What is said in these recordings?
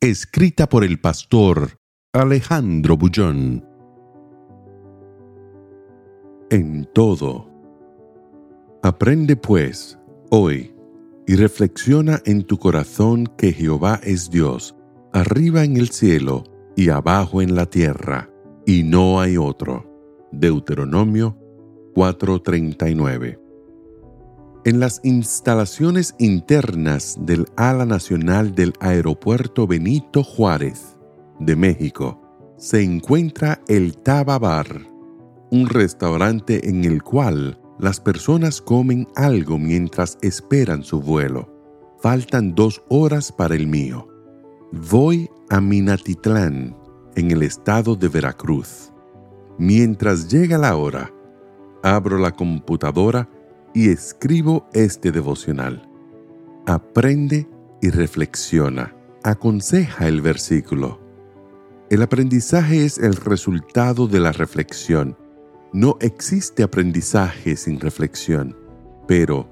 Escrita por el pastor Alejandro Bullón. En todo. Aprende pues, hoy, y reflexiona en tu corazón que Jehová es Dios, arriba en el cielo y abajo en la tierra, y no hay otro. Deuteronomio 4:39 en las instalaciones internas del ala nacional del Aeropuerto Benito Juárez de México se encuentra el Taba Bar, un restaurante en el cual las personas comen algo mientras esperan su vuelo. Faltan dos horas para el mío. Voy a Minatitlán, en el estado de Veracruz. Mientras llega la hora, abro la computadora y escribo este devocional. Aprende y reflexiona. Aconseja el versículo. El aprendizaje es el resultado de la reflexión. No existe aprendizaje sin reflexión, pero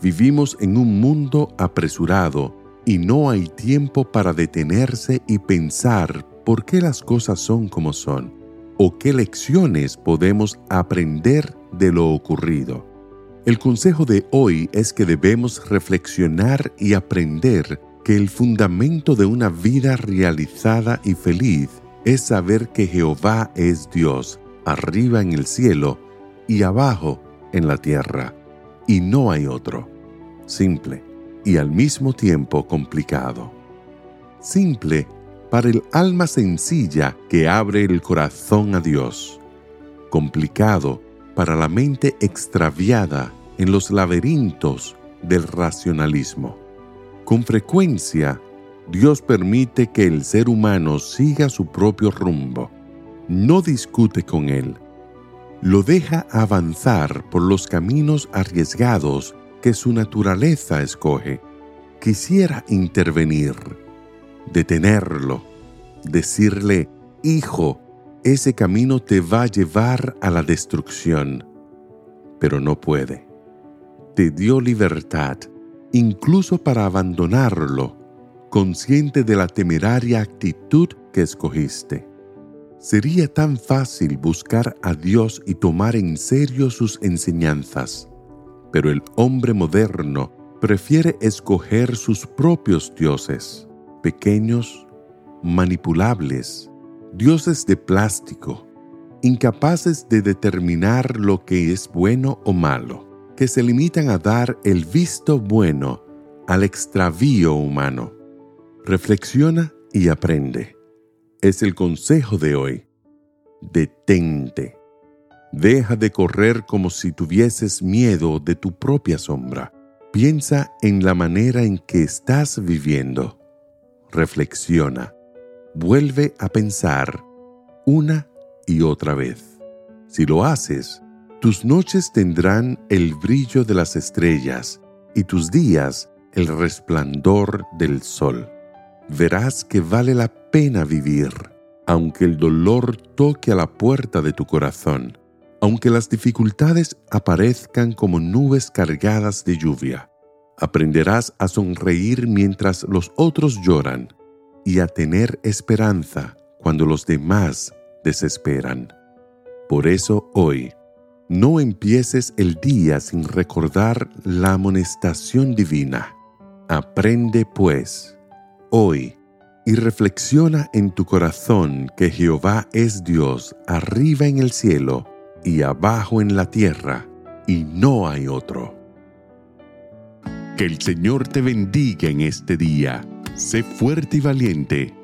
vivimos en un mundo apresurado y no hay tiempo para detenerse y pensar por qué las cosas son como son o qué lecciones podemos aprender de lo ocurrido. El consejo de hoy es que debemos reflexionar y aprender que el fundamento de una vida realizada y feliz es saber que Jehová es Dios, arriba en el cielo y abajo en la tierra, y no hay otro. Simple y al mismo tiempo complicado. Simple para el alma sencilla que abre el corazón a Dios. Complicado para la mente extraviada en los laberintos del racionalismo. Con frecuencia, Dios permite que el ser humano siga su propio rumbo. No discute con él. Lo deja avanzar por los caminos arriesgados que su naturaleza escoge. Quisiera intervenir, detenerlo, decirle, Hijo, ese camino te va a llevar a la destrucción, pero no puede. Te dio libertad, incluso para abandonarlo, consciente de la temeraria actitud que escogiste. Sería tan fácil buscar a Dios y tomar en serio sus enseñanzas, pero el hombre moderno prefiere escoger sus propios dioses, pequeños, manipulables, dioses de plástico, incapaces de determinar lo que es bueno o malo, que se limitan a dar el visto bueno al extravío humano. Reflexiona y aprende. Es el consejo de hoy. Detente. Deja de correr como si tuvieses miedo de tu propia sombra. Piensa en la manera en que estás viviendo. Reflexiona. Vuelve a pensar una y otra vez. Si lo haces, tus noches tendrán el brillo de las estrellas y tus días el resplandor del sol. Verás que vale la pena vivir, aunque el dolor toque a la puerta de tu corazón, aunque las dificultades aparezcan como nubes cargadas de lluvia. Aprenderás a sonreír mientras los otros lloran y a tener esperanza cuando los demás desesperan. Por eso hoy, no empieces el día sin recordar la amonestación divina. Aprende pues, hoy, y reflexiona en tu corazón que Jehová es Dios arriba en el cielo y abajo en la tierra, y no hay otro. Que el Señor te bendiga en este día. Sé fuerte y valiente.